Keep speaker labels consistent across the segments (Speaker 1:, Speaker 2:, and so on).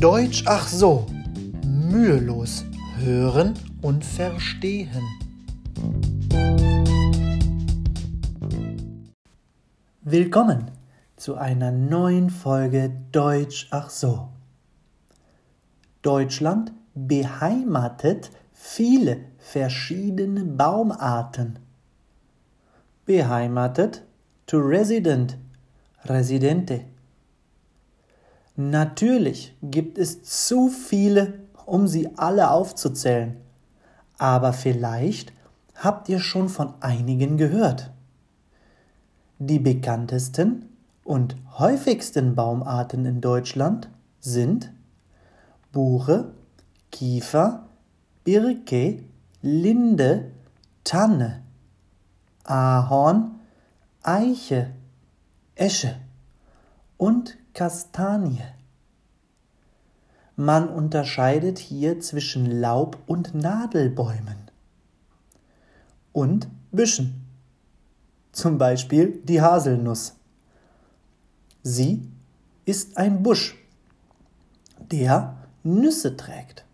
Speaker 1: Deutsch ach so, mühelos hören und verstehen. Willkommen zu einer neuen Folge Deutsch ach so. Deutschland beheimatet viele verschiedene Baumarten. Beheimatet to resident, residente. Natürlich gibt es zu viele, um sie alle aufzuzählen, aber vielleicht habt ihr schon von einigen gehört. Die bekanntesten und häufigsten Baumarten in Deutschland sind Buche, Kiefer, Birke, Linde, Tanne, Ahorn, Eiche, Esche und Kastanie. Man unterscheidet hier zwischen Laub- und Nadelbäumen und Büschen, zum Beispiel die Haselnuss. Sie ist ein Busch, der Nüsse trägt.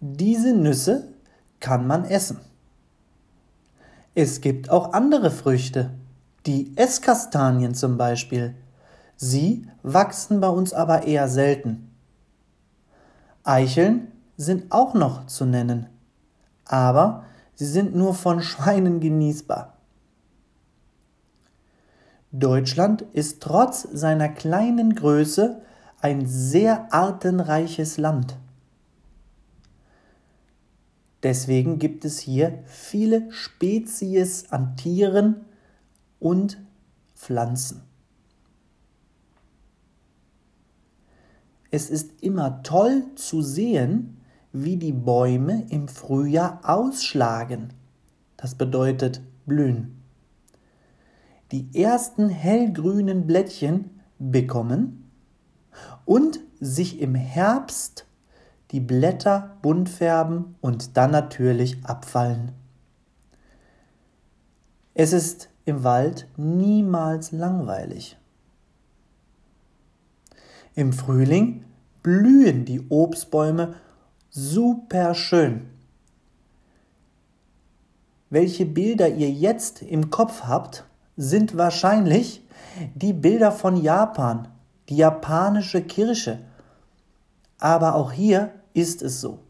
Speaker 1: Diese Nüsse kann man essen. Es gibt auch andere Früchte, die Esskastanien zum Beispiel. Sie wachsen bei uns aber eher selten. Eicheln sind auch noch zu nennen, aber sie sind nur von Schweinen genießbar. Deutschland ist trotz seiner kleinen Größe ein sehr artenreiches Land. Deswegen gibt es hier viele Spezies an Tieren und Pflanzen. Es ist immer toll zu sehen, wie die Bäume im Frühjahr ausschlagen. Das bedeutet blühen. Die ersten hellgrünen Blättchen bekommen und sich im Herbst die Blätter bunt färben und dann natürlich abfallen. Es ist im Wald niemals langweilig. Im Frühling blühen die Obstbäume super schön. Welche Bilder ihr jetzt im Kopf habt, sind wahrscheinlich die Bilder von Japan, die japanische Kirche. Aber auch hier ist es so.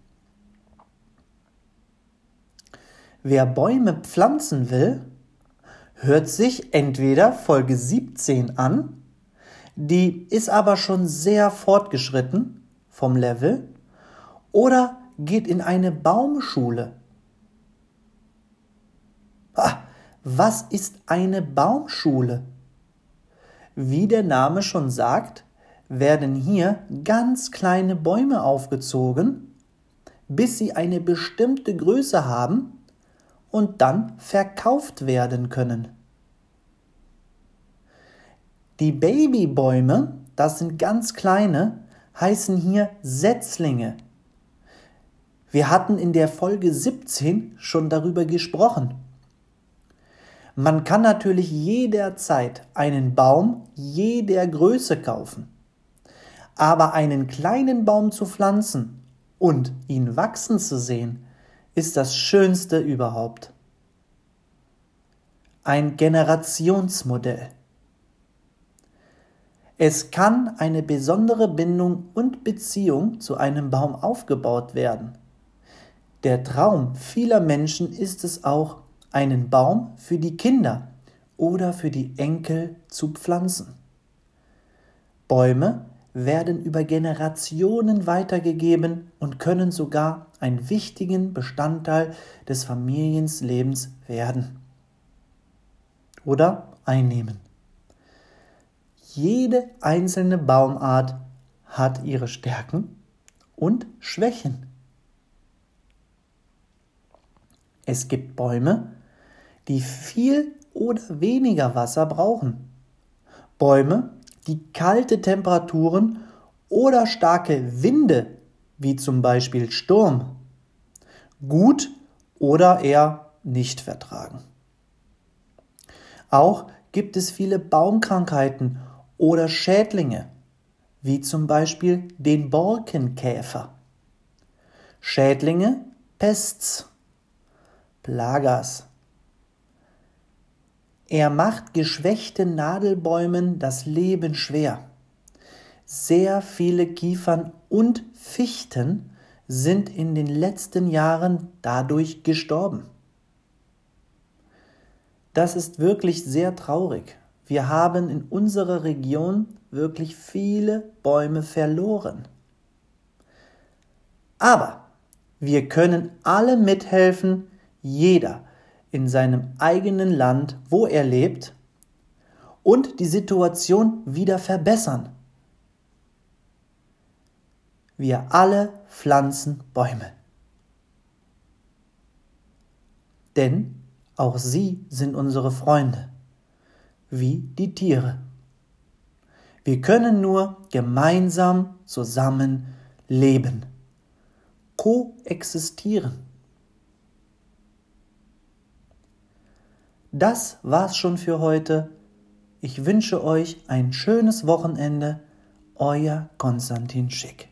Speaker 1: Wer Bäume pflanzen will, hört sich entweder Folge 17 an, die ist aber schon sehr fortgeschritten vom Level, oder geht in eine Baumschule. Was ist eine Baumschule? Wie der Name schon sagt, werden hier ganz kleine Bäume aufgezogen, bis sie eine bestimmte Größe haben und dann verkauft werden können. Die Babybäume, das sind ganz kleine, heißen hier Setzlinge. Wir hatten in der Folge 17 schon darüber gesprochen. Man kann natürlich jederzeit einen Baum jeder Größe kaufen. Aber einen kleinen Baum zu pflanzen und ihn wachsen zu sehen, ist das Schönste überhaupt. Ein Generationsmodell. Es kann eine besondere Bindung und Beziehung zu einem Baum aufgebaut werden. Der Traum vieler Menschen ist es auch, einen Baum für die Kinder oder für die Enkel zu pflanzen. Bäume werden über Generationen weitergegeben und können sogar einen wichtigen Bestandteil des Familienlebens werden oder einnehmen. Jede einzelne Baumart hat ihre Stärken und Schwächen. Es gibt Bäume, die viel oder weniger Wasser brauchen. Bäume, die kalte Temperaturen oder starke Winde, wie zum Beispiel Sturm, gut oder eher nicht vertragen. Auch gibt es viele Baumkrankheiten oder Schädlinge, wie zum Beispiel den Borkenkäfer. Schädlinge, Pests, Plagas. Er macht geschwächten Nadelbäumen das Leben schwer. Sehr viele Kiefern und Fichten sind in den letzten Jahren dadurch gestorben. Das ist wirklich sehr traurig. Wir haben in unserer Region wirklich viele Bäume verloren. Aber wir können alle mithelfen, jeder in seinem eigenen Land, wo er lebt, und die Situation wieder verbessern. Wir alle pflanzen Bäume. Denn auch sie sind unsere Freunde, wie die Tiere. Wir können nur gemeinsam zusammen leben, koexistieren. Das war's schon für heute. Ich wünsche euch ein schönes Wochenende. Euer Konstantin Schick.